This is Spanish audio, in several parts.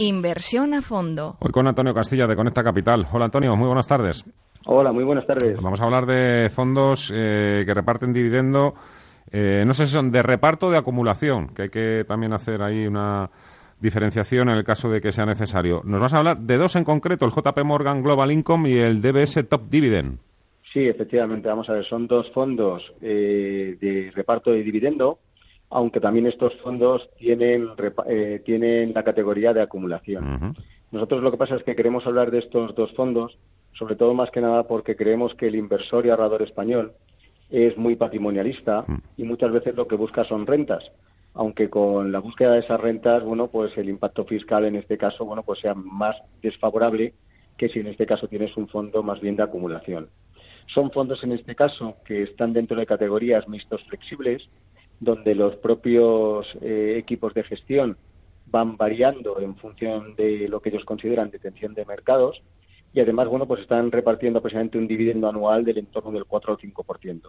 Inversión a fondo. Hoy con Antonio Castilla de Conecta Capital. Hola Antonio, muy buenas tardes. Hola, muy buenas tardes. Vamos a hablar de fondos eh, que reparten dividendo. Eh, no sé si son de reparto o de acumulación, que hay que también hacer ahí una diferenciación en el caso de que sea necesario. Nos vas a hablar de dos en concreto, el JP Morgan Global Income y el DBS Top Dividend. Sí, efectivamente, vamos a ver, son dos fondos eh, de reparto de dividendo aunque también estos fondos tienen, eh, tienen la categoría de acumulación. Nosotros lo que pasa es que queremos hablar de estos dos fondos, sobre todo más que nada porque creemos que el inversor y ahorrador español es muy patrimonialista y muchas veces lo que busca son rentas, aunque con la búsqueda de esas rentas, bueno, pues el impacto fiscal en este caso, bueno, pues sea más desfavorable que si en este caso tienes un fondo más bien de acumulación. Son fondos en este caso que están dentro de categorías mixtos flexibles, donde los propios eh, equipos de gestión van variando en función de lo que ellos consideran detención de mercados y además, bueno, pues están repartiendo aproximadamente un dividendo anual del entorno del 4 al 5%.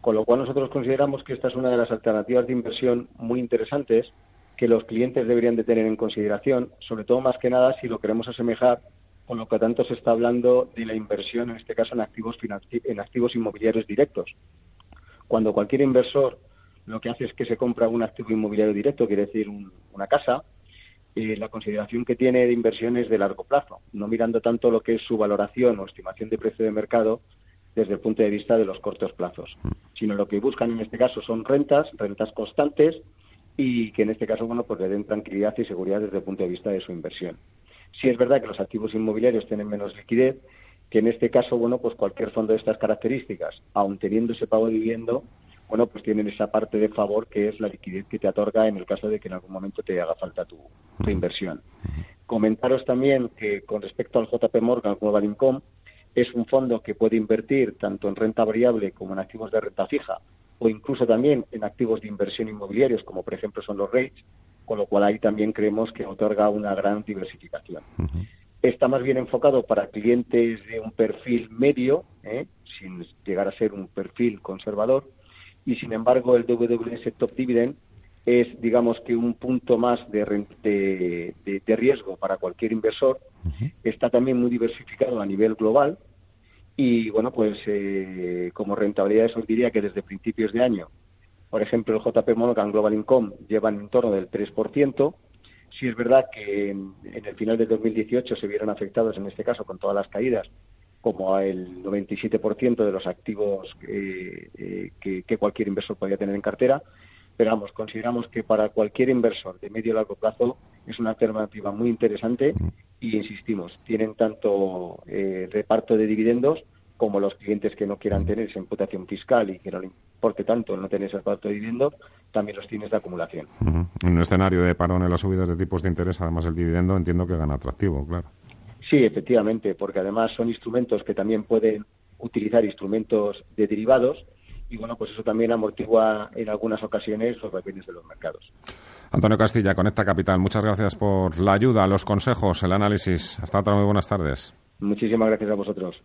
Con lo cual nosotros consideramos que esta es una de las alternativas de inversión muy interesantes que los clientes deberían de tener en consideración, sobre todo más que nada si lo queremos asemejar con lo que tanto se está hablando de la inversión, en este caso en activos, en activos inmobiliarios directos. Cuando cualquier inversor lo que hace es que se compra un activo inmobiliario directo, quiere decir una casa, eh, la consideración que tiene de inversiones de largo plazo, no mirando tanto lo que es su valoración o estimación de precio de mercado desde el punto de vista de los cortos plazos, sino lo que buscan en este caso son rentas, rentas constantes y que en este caso, bueno, pues le den tranquilidad y seguridad desde el punto de vista de su inversión. Si es verdad que los activos inmobiliarios tienen menos liquidez, que en este caso, bueno, pues cualquier fondo de estas características, aun teniendo ese pago de viviendo, bueno, pues tienen esa parte de favor que es la liquidez que te otorga en el caso de que en algún momento te haga falta tu, inversión. Comentaros también que con respecto al JP Morgan Global Income, es un fondo que puede invertir tanto en renta variable como en activos de renta fija o incluso también en activos de inversión inmobiliarios como por ejemplo son los REITs, con lo cual ahí también creemos que otorga una gran diversificación. Está más bien enfocado para clientes de un perfil medio, ¿eh? sin llegar a ser un perfil conservador, y sin embargo el DWS Top Dividend es, digamos que un punto más de, de, riesgo para cualquier inversor. Está también muy diversificado a nivel global y, bueno, pues eh, como rentabilidad os diría que desde principios de año, por ejemplo, el JP Morgan Global Income lleva en torno del 3%. Si es verdad que en, en el final de 2018 se vieron afectados, en este caso, con todas las caídas, como el 97% de los activos eh, que, cualquier inversor podría tener en cartera. Pero vamos, consideramos que para cualquier inversor de medio y largo plazo es una alternativa muy interesante y insistimos, tienen tanto eh, reparto de dividendos como los clientes que no quieran tener esa imputación fiscal y que no le importe tanto no tener ese reparto de dividendos, también los tienes de acumulación. En un escenario de parón en las subidas de tipos de interés, además el dividendo entiendo que gana atractivo, claro. Sí, efectivamente, porque además son instrumentos que también pueden utilizar instrumentos de derivados y bueno, pues eso también amortigua en algunas ocasiones los vaivenes de los mercados. Antonio Castilla, Conecta Capital, muchas gracias por la ayuda, los consejos, el análisis. Hasta otra, muy buenas tardes. Muchísimas gracias a vosotros.